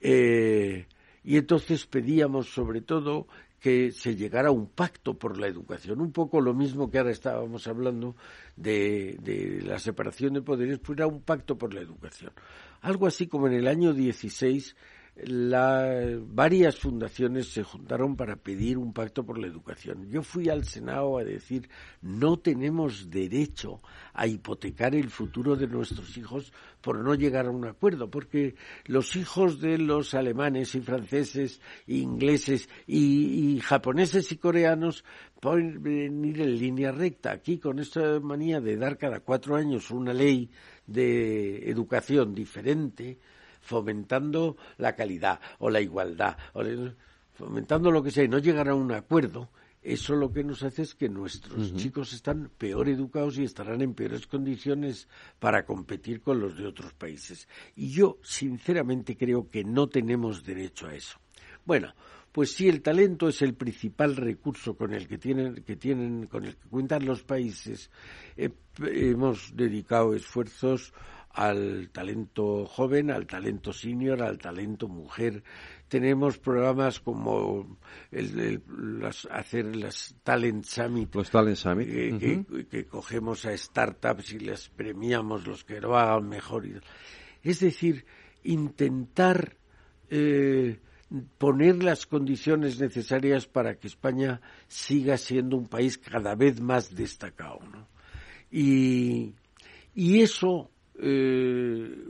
eh, y entonces pedíamos sobre todo que se llegara a un pacto por la educación, un poco lo mismo que ahora estábamos hablando de, de la separación de poderes, pues era un pacto por la educación. Algo así como en el año 16 varias fundaciones se juntaron para pedir un pacto por la educación. Yo fui al Senado a decir no tenemos derecho a hipotecar el futuro de nuestros hijos por no llegar a un acuerdo, porque los hijos de los alemanes y franceses, ingleses y, y japoneses y coreanos pueden venir en línea recta. Aquí con esta manía de dar cada cuatro años una ley de educación diferente, fomentando la calidad o la igualdad, o fomentando lo que sea y no llegar a un acuerdo, eso lo que nos hace es que nuestros chicos están peor educados y estarán en peores condiciones para competir con los de otros países. Y yo, sinceramente, creo que no tenemos derecho a eso. Bueno, pues si el talento es el principal recurso con el que tienen, que tienen, con el que cuentan los países, eh, hemos dedicado esfuerzos al talento joven, al talento senior, al talento mujer. Tenemos programas como el, las, hacer las Talent Summit. Los Talent Summit. que, cogemos a startups y les premiamos los que lo hagan mejor. Es decir, intentar eh, poner las condiciones necesarias para que España siga siendo un país cada vez más destacado. ¿no? Y, y eso eh,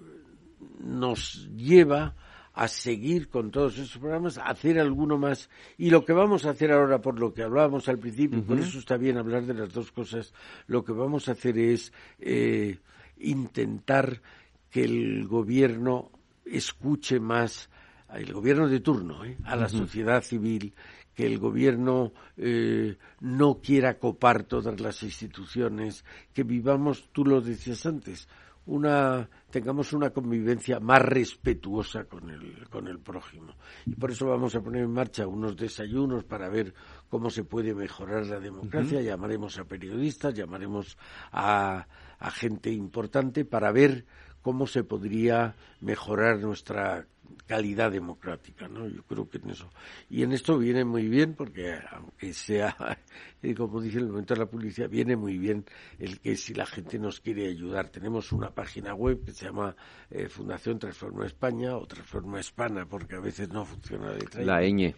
nos lleva a seguir con todos esos programas, a hacer alguno más. Y lo que vamos a hacer ahora, por lo que hablábamos al principio, por eso está bien hablar de las dos cosas, lo que vamos a hacer es eh, intentar que el gobierno escuche más, el gobierno de turno, ¿eh? a la sociedad civil, que el gobierno eh, no quiera copar todas las instituciones, que vivamos, tú lo decías antes, una tengamos una convivencia más respetuosa con el con el prójimo. Y por eso vamos a poner en marcha unos desayunos para ver cómo se puede mejorar la democracia. Llamaremos a periodistas llamaremos a, a gente importante para ver cómo se podría mejorar nuestra calidad democrática, ¿no? Yo creo que en eso. Y en esto viene muy bien, porque aunque sea, como dice el momento de la publicidad, viene muy bien el que si la gente nos quiere ayudar. Tenemos una página web que se llama eh, Fundación Transforma España o Transforma España, porque a veces no funciona letra. La ñ.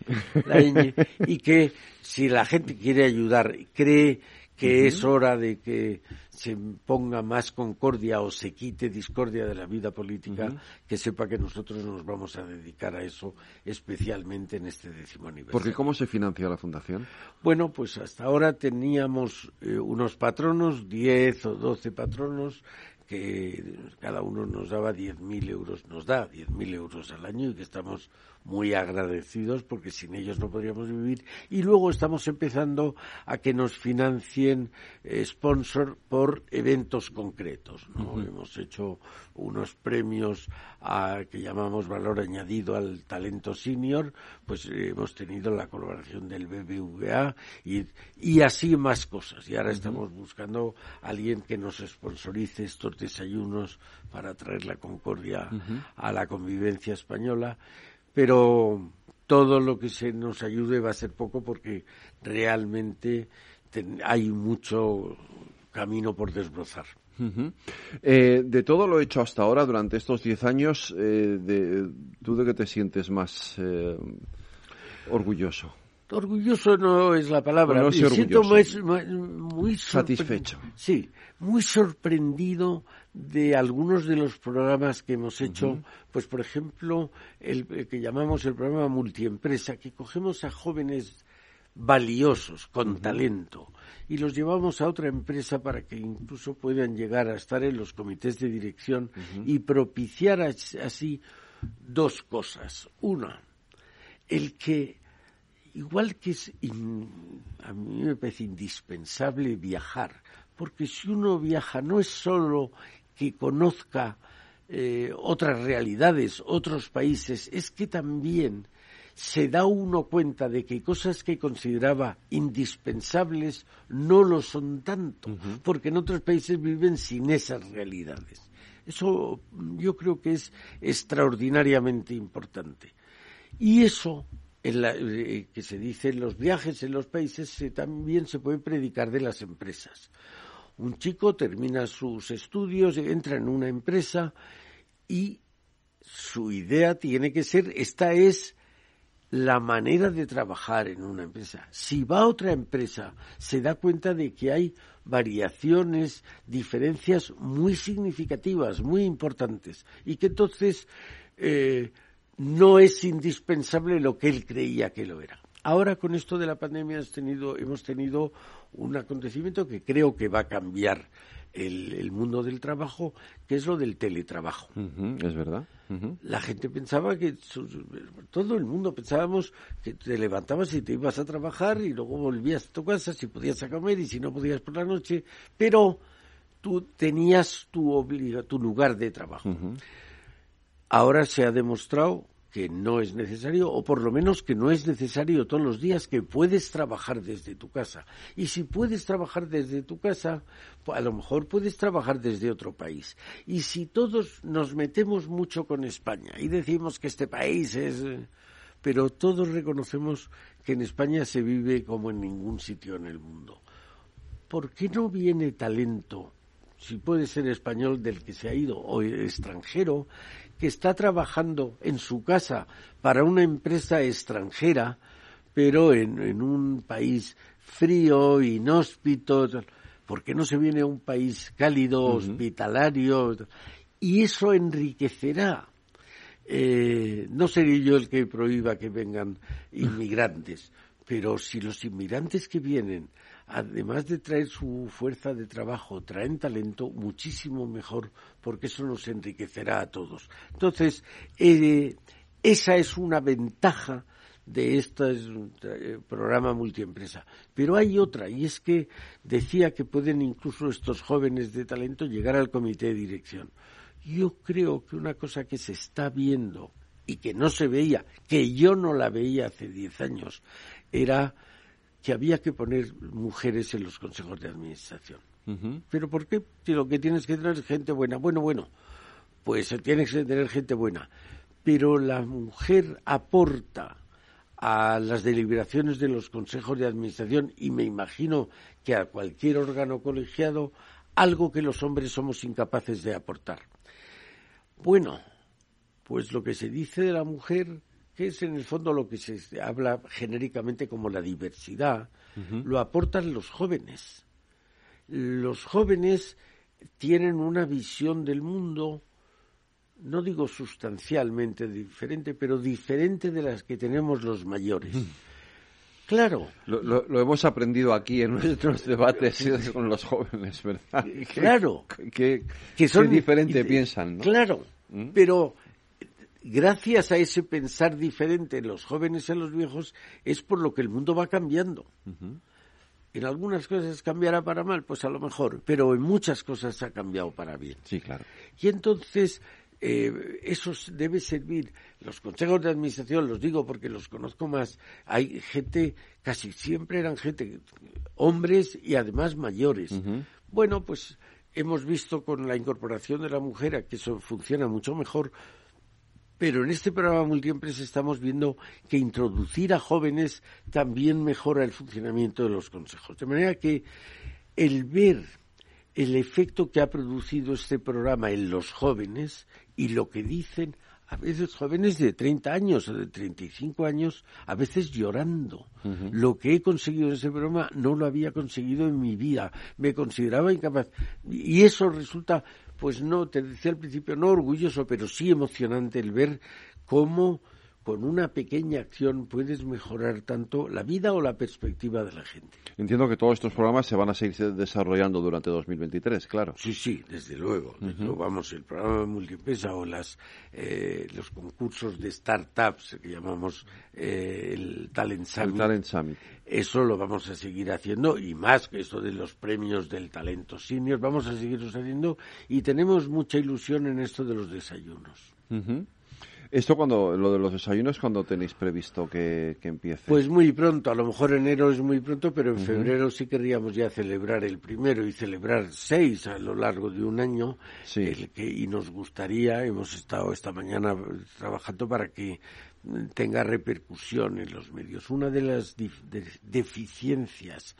La ñ. Y que si la gente quiere ayudar, cree que es hora de que se ponga más concordia o se quite discordia de la vida política, que sepa que nosotros nos vamos a dedicar a eso especialmente en este décimo aniversario. Porque ¿cómo se financia la fundación? Bueno, pues hasta ahora teníamos eh, unos patronos, 10 o 12 patronos, que cada uno nos daba 10.000 euros, nos da 10.000 euros al año y que estamos muy agradecidos porque sin ellos no podríamos vivir. Y luego estamos empezando a que nos financien eh, sponsor por eventos concretos. ¿no? Hemos hecho unos premios a, que llamamos valor añadido al talento senior, pues eh, hemos tenido la colaboración del BBVA y, y así más cosas. Y ahora estamos buscando a alguien que nos sponsorice estos desayunos para traer la concordia a la convivencia española pero todo lo que se nos ayude va a ser poco porque realmente hay mucho camino por desbrozar. Eh, de todo lo hecho hasta ahora, durante estos diez años, eh, de, ¿tú de qué te sientes más eh, orgulloso? Orgulloso no es la palabra. No, siento muy satisfecho. Sí, muy sorprendido de algunos de los programas que hemos hecho, pues por ejemplo, el, que llamamos el programa multiempresa, que cogemos a jóvenes valiosos, con talento, y los llevamos a otra empresa para que incluso puedan llegar a estar en los comités de dirección y propiciar así dos cosas. Una, el que, igual que es, a mí me parece indispensable viajar, porque si uno viaja no es solo que conozca eh, otras realidades, otros países, es que también se da uno cuenta de que cosas que consideraba indispensables no lo son tanto, porque en otros países viven sin esas realidades. Eso yo creo que es extraordinariamente importante. Y eso, en la, eh, que se dice en los viajes en los países, también se puede predicar de las empresas. Un chico termina sus estudios, entra en una empresa y su idea tiene que ser, esta es la manera de trabajar en una empresa. Si va a otra empresa, se da cuenta de que hay variaciones, diferencias muy significativas, muy importantes, y que entonces eh, no es indispensable lo que él creía que lo era. Ahora con esto de la pandemia hemos tenido, un acontecimiento que creo que va a cambiar el, mundo del trabajo, que es lo del teletrabajo. es verdad. La gente pensaba que, todo el mundo pensábamos que te levantabas y te ibas a trabajar y luego volvías a tu casa si podías a comer y si no podías por la noche, pero tú tenías tu, tu lugar de trabajo. Ahora se ha demostrado que no es necesario, o por lo menos que no es necesario todos los días, que puedes trabajar desde tu casa. Y si puedes trabajar desde tu casa, a lo mejor puedes trabajar desde otro país. Y si todos nos metemos mucho con España y decimos que este país es... Pero todos reconocemos que en España se vive como en ningún sitio en el mundo. ¿Por qué no viene talento si puede ser español del que se ha ido o extranjero, que está trabajando en su casa para una empresa extranjera, pero en, un país frío, inhóspito, ¿por qué no se viene a un país cálido, hospitalario? Y eso enriquecerá. Eh, no seré yo el que prohíba que vengan inmigrantes, pero si los inmigrantes que vienen además de traer su fuerza de trabajo, traen talento muchísimo mejor, porque eso nos enriquecerá a todos. Entonces, eh, esa es una ventaja de este eh, programa multiempresa. Pero hay otra, y es que decía que pueden incluso estos jóvenes de talento llegar al comité de dirección. Yo creo que una cosa que se está viendo y que no se veía, que yo no la veía hace diez años, era que había que poner mujeres en los consejos de administración. ¿Pero por qué? Si lo que tienes que tener es gente buena. Bueno, bueno, pues tienes que tener gente buena. Pero la mujer aporta a las deliberaciones de los consejos de administración y me imagino que a cualquier órgano colegiado algo que los hombres somos incapaces de aportar. Bueno, pues lo que se dice de la mujer que es en el fondo lo que se habla genéricamente como la diversidad, lo aportan los jóvenes. Los jóvenes tienen una visión del mundo, no digo sustancialmente diferente, pero diferente de las que tenemos los mayores. Claro. Lo, hemos aprendido aquí en nuestros debates con los jóvenes, ¿verdad? Claro. Que, son, diferente piensan, ¿no? Claro, ¿Mm? pero gracias a ese pensar diferente en los jóvenes y en los viejos es por lo que el mundo va cambiando. En algunas cosas cambiará para mal, pues a lo mejor, pero en muchas cosas ha cambiado para bien. Sí, claro. Y entonces eh, eso debe servir. Los consejos de administración, los digo porque los conozco más, hay gente, casi siempre eran gente, hombres y además mayores. Bueno, pues hemos visto con la incorporación de la mujer que eso funciona mucho mejor, pero en este programa Multiempresa estamos viendo que introducir a jóvenes también mejora el funcionamiento de los consejos. De manera que el ver el efecto que ha producido este programa en los jóvenes y lo que dicen a veces jóvenes de 30 años o de 35 años, a veces llorando. Lo que he conseguido en ese programa no lo había conseguido en mi vida. Me consideraba incapaz. Y eso resulta, pues no, te decía al principio, no orgulloso, pero sí emocionante el ver cómo con una pequeña acción puedes mejorar tanto la vida o la perspectiva de la gente. Entiendo que todos estos programas se van a seguir desarrollando durante 2023, claro. Sí, sí, desde luego. Vamos, el programa Multipesa o las, eh, los concursos de startups que llamamos eh, el Talent Summit. El Talent Summit. Eso lo vamos a seguir haciendo y más que eso de los premios del talento senior, vamos a seguirlos haciendo y tenemos mucha ilusión en esto de los desayunos. Esto cuando, lo de los desayunos, cuando tenéis previsto que, empiece? Pues muy pronto, a lo mejor enero es muy pronto, pero en febrero sí querríamos ya celebrar el primero y celebrar seis a lo largo de un año. El que, y nos gustaría, hemos estado esta mañana trabajando para que tenga repercusión en los medios. Una de las deficiencias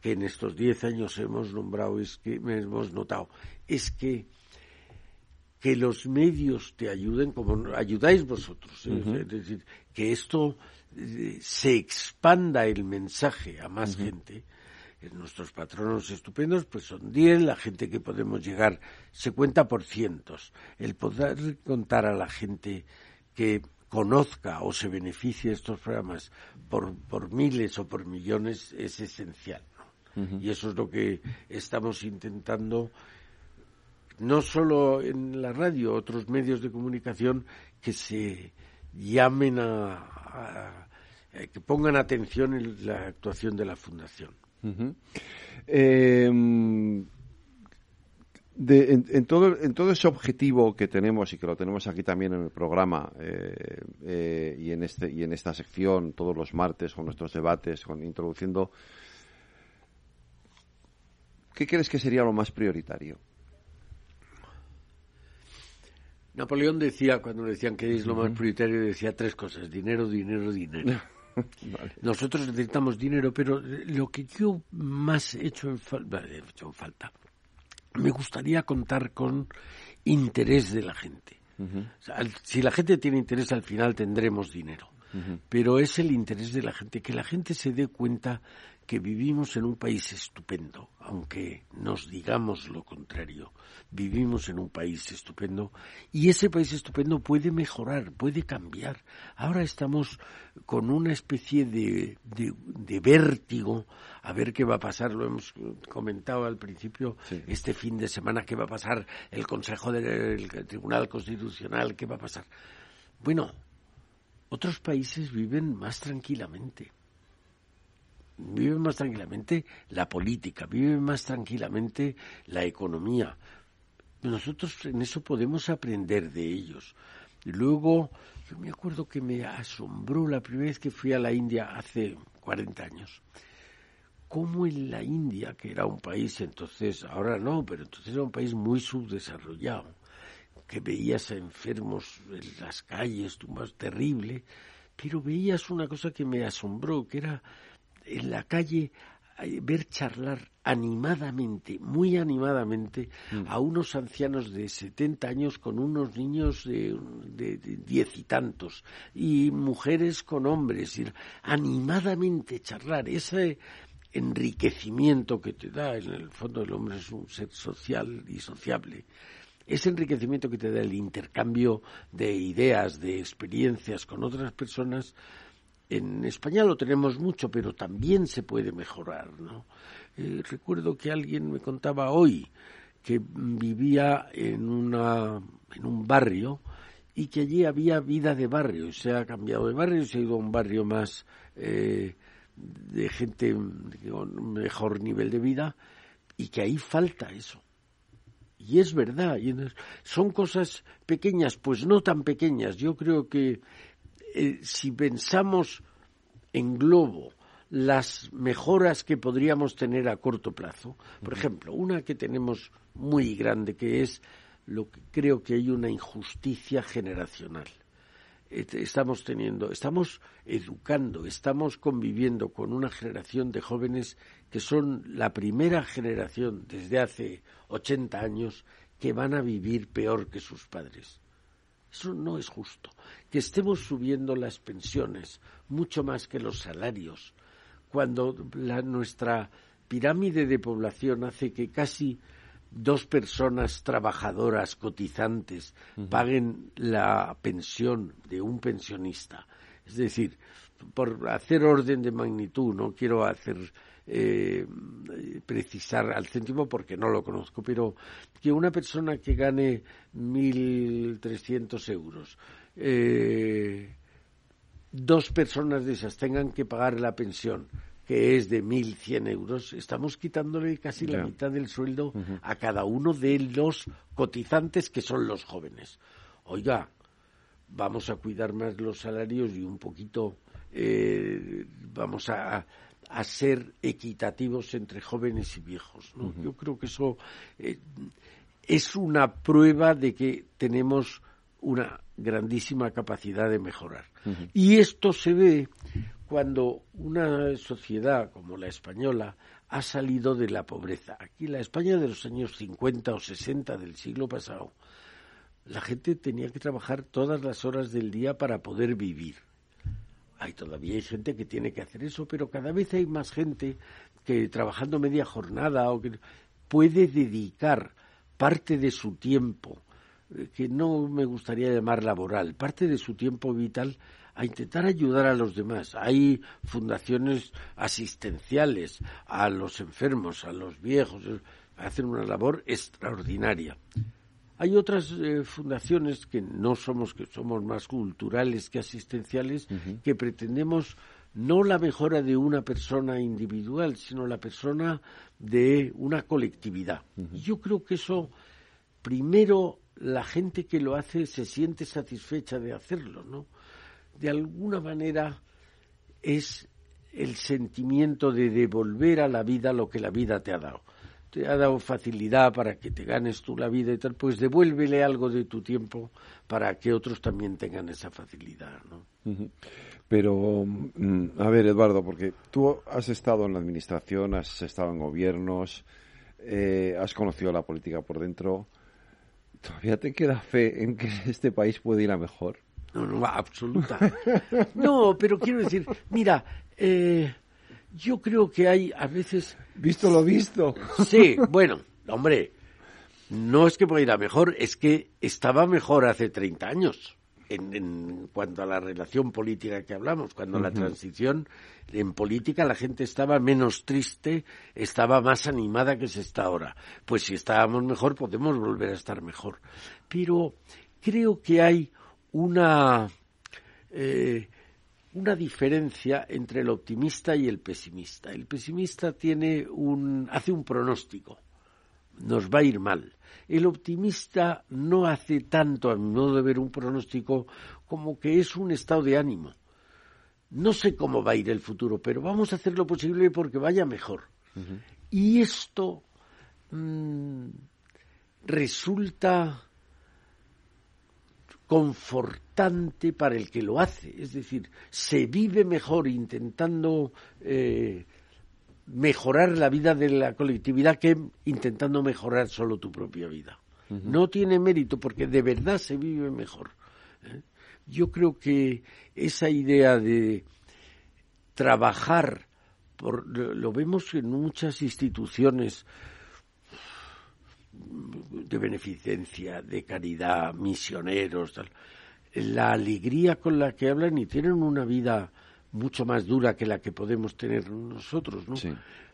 que en estos diez años hemos nombrado es que hemos notado es que que los medios te ayuden como ayudáis vosotros. ¿eh? Es decir, que esto eh, se expanda el mensaje a más gente. Eh, nuestros patronos estupendos pues son 10, la gente que podemos llegar se cuenta por cientos. El poder contar a la gente que conozca o se beneficie de estos programas por, por miles o por millones es esencial. Y eso es lo que estamos intentando no solo en la radio, otros medios de comunicación que se llamen a, que pongan atención en la actuación de la fundación. Em, en, todo, en todo ese objetivo que tenemos y que lo tenemos aquí también en el programa eh, eh, y, en este, y en esta sección todos los martes con nuestros debates, con introduciendo, ¿qué crees que sería lo más prioritario? Napoleón decía, cuando le decían que es lo más prioritario, decía tres cosas, dinero, dinero, dinero. Nosotros necesitamos dinero, pero lo que yo más he hecho en, falta, me gustaría contar con interés de la gente. si la gente tiene interés, al final tendremos dinero. Pero es el interés de la gente, que la gente se dé cuenta que vivimos en un país estupendo, aunque nos digamos lo contrario. Vivimos en un país estupendo y ese país estupendo puede mejorar, puede cambiar. Ahora estamos con una especie de, de, vértigo a ver qué va a pasar. Lo hemos comentado al principio este fin de semana, qué va a pasar el Consejo del Tribunal Constitucional, qué va a pasar. Bueno, otros países viven más tranquilamente vive más tranquilamente la política, vive más tranquilamente la economía. Nosotros en eso podemos aprender de ellos. Luego, yo me acuerdo que me asombró la primera vez que fui a la India hace 40 años. Cómo en la India, que era un país entonces, ahora no, pero entonces era un país muy subdesarrollado, que veías a enfermos en las calles, más terrible, pero veías una cosa que me asombró, que era en la calle ver charlar animadamente, muy animadamente, mm. a unos ancianos de 70 años con unos niños de, diez y tantos, y mujeres con hombres, y animadamente charlar, ese enriquecimiento que te da, en el fondo el hombre es un ser social y sociable, ese enriquecimiento que te da el intercambio de ideas, de experiencias con otras personas, en España lo tenemos mucho, pero también se puede mejorar, ¿no? Eh, recuerdo que alguien me contaba hoy que vivía en, una, en un barrio y que allí había vida de barrio. Se ha cambiado de barrio, se ha ido a un barrio más eh, de gente con mejor nivel de vida y que ahí falta eso. Y es verdad, son cosas pequeñas, pues no tan pequeñas. Yo creo que eh, si pensamos en globo las mejoras que podríamos tener a corto plazo, por ejemplo, una que tenemos muy grande que es lo que creo que hay una injusticia generacional. Estamos teniendo, estamos educando, estamos conviviendo con una generación de jóvenes que son la primera generación desde hace 80 años que van a vivir peor que sus padres. Eso no es justo. Que estemos subiendo las pensiones mucho más que los salarios, cuando nuestra pirámide de población hace que casi dos personas trabajadoras cotizantes paguen la pensión de un pensionista. Es decir, por hacer orden de magnitud, no quiero hacer eh, precisar al céntimo porque no lo conozco, pero que una persona que gane 1.300 euros, eh, dos personas de esas tengan que pagar la pensión que es de 1.100 euros, estamos quitándole casi la mitad del sueldo a cada uno de los cotizantes que son los jóvenes. Oiga, vamos a cuidar más los salarios y un poquito eh, vamos a, a, ser equitativos entre jóvenes y viejos. Yo creo que eso eh, es una prueba de que tenemos una grandísima capacidad de mejorar. Y esto se ve cuando una sociedad como la española ha salido de la pobreza. Aquí la España de los años 50 o 60 del siglo pasado, la gente tenía que trabajar todas las horas del día para poder vivir. Hay todavía hay gente que tiene que hacer eso, pero cada vez hay más gente que trabajando media jornada o que puede dedicar parte de su tiempo, eh, que no me gustaría llamar laboral, parte de su tiempo vital a intentar ayudar a los demás. Hay fundaciones asistenciales a los enfermos, a los viejos, hacen una labor extraordinaria. Hay otras eh, fundaciones que no somos, que somos más culturales que asistenciales, que pretendemos no la mejora de una persona individual, sino la persona de una colectividad. Y yo creo que eso, primero, la gente que lo hace se siente satisfecha de hacerlo, ¿no? de alguna manera es el sentimiento de devolver a la vida lo que la vida te ha dado. Te ha dado facilidad para que te ganes tú la vida y tal, pues devuélvele algo de tu tiempo para que otros también tengan esa facilidad, ¿no? Pero, mm, a ver, Eduardo, porque tú has estado en la administración, has estado en gobiernos, eh, has conocido la política por dentro. ¿Todavía te queda fe en que este país puede ir a mejor? No, no, absoluta. No, pero quiero decir, mira, eh, yo creo que hay a veces... Visto lo visto. Sí, bueno, hombre, no es que pueda ir a mejor, es que estaba mejor hace 30 años. En, cuanto a la relación política que hablamos, cuando la transición en política la gente estaba menos triste, estaba más animada que se está ahora. Pues si estábamos mejor podemos volver a estar mejor. Pero creo que hay una, eh, una diferencia entre el optimista y el pesimista. El pesimista tiene un, hace un pronóstico, nos va a ir mal. El optimista no hace tanto, a mi modo de ver, un pronóstico como que es un estado de ánimo. No sé cómo va a ir el futuro, pero vamos a hacer lo posible porque vaya mejor. Y esto mm, resulta confortante para el que lo hace. Es decir, se vive mejor intentando eh, mejorar la vida de la colectividad que intentando mejorar solo tu propia vida. No tiene mérito porque de verdad se vive mejor. ¿eh? Yo creo que esa idea de trabajar, por, lo vemos en muchas instituciones, de beneficencia, de caridad, misioneros, la alegría con la que hablan y tienen una vida mucho más dura que la que podemos tener nosotros, ¿no?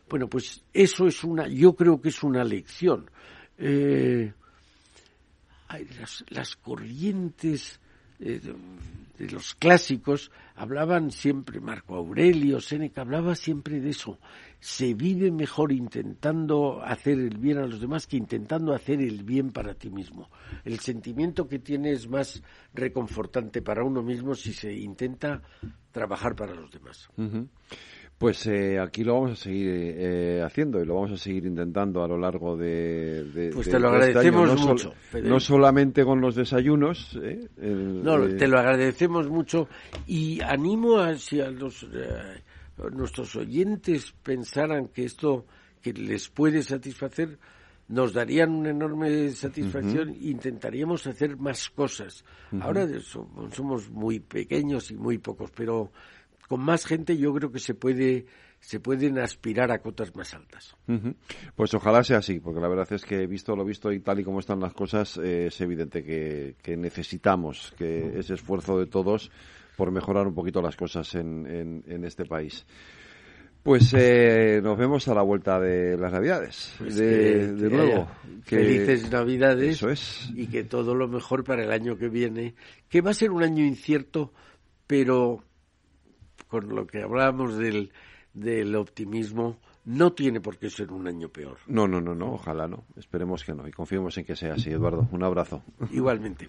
Bueno, pues eso es una, yo creo que es una lección. Eh, las, las corrientes eh, de los clásicos hablaban siempre, Marco Aurelio, Séneca, hablaba siempre de eso. Se vive mejor intentando hacer el bien a los demás que intentando hacer el bien para ti mismo. El sentimiento que tiene es más reconfortante para uno mismo si se intenta trabajar para los demás. Pues eh, aquí lo vamos a seguir eh, haciendo y lo vamos a seguir intentando a lo largo de. pues te lo este agradecemos mucho. no solamente con los desayunos. Eh, no, te lo agradecemos mucho y animo a si a los nuestros oyentes pensaran que esto que les puede satisfacer nos darían una enorme satisfacción e intentaríamos hacer más cosas. Ahora somos muy pequeños y muy pocos, pero con más gente yo creo que se puede se pueden aspirar a cotas más altas. Pues ojalá sea así, porque la verdad es que visto lo visto y tal y como están las cosas, eh, es evidente que, necesitamos que ese esfuerzo de todos por mejorar un poquito las cosas en, en, este país. Pues eh, nos vemos a la vuelta de las Navidades. Pues de, nuevo. felices Navidades. Eso es. Y que todo lo mejor para el año que viene, que va a ser un año incierto, pero con lo que hablábamos del, del optimismo, no tiene por qué ser un año peor. No, no, no, no, ojalá no. Esperemos que no y confiemos en que sea así, Eduardo. Un abrazo. Igualmente.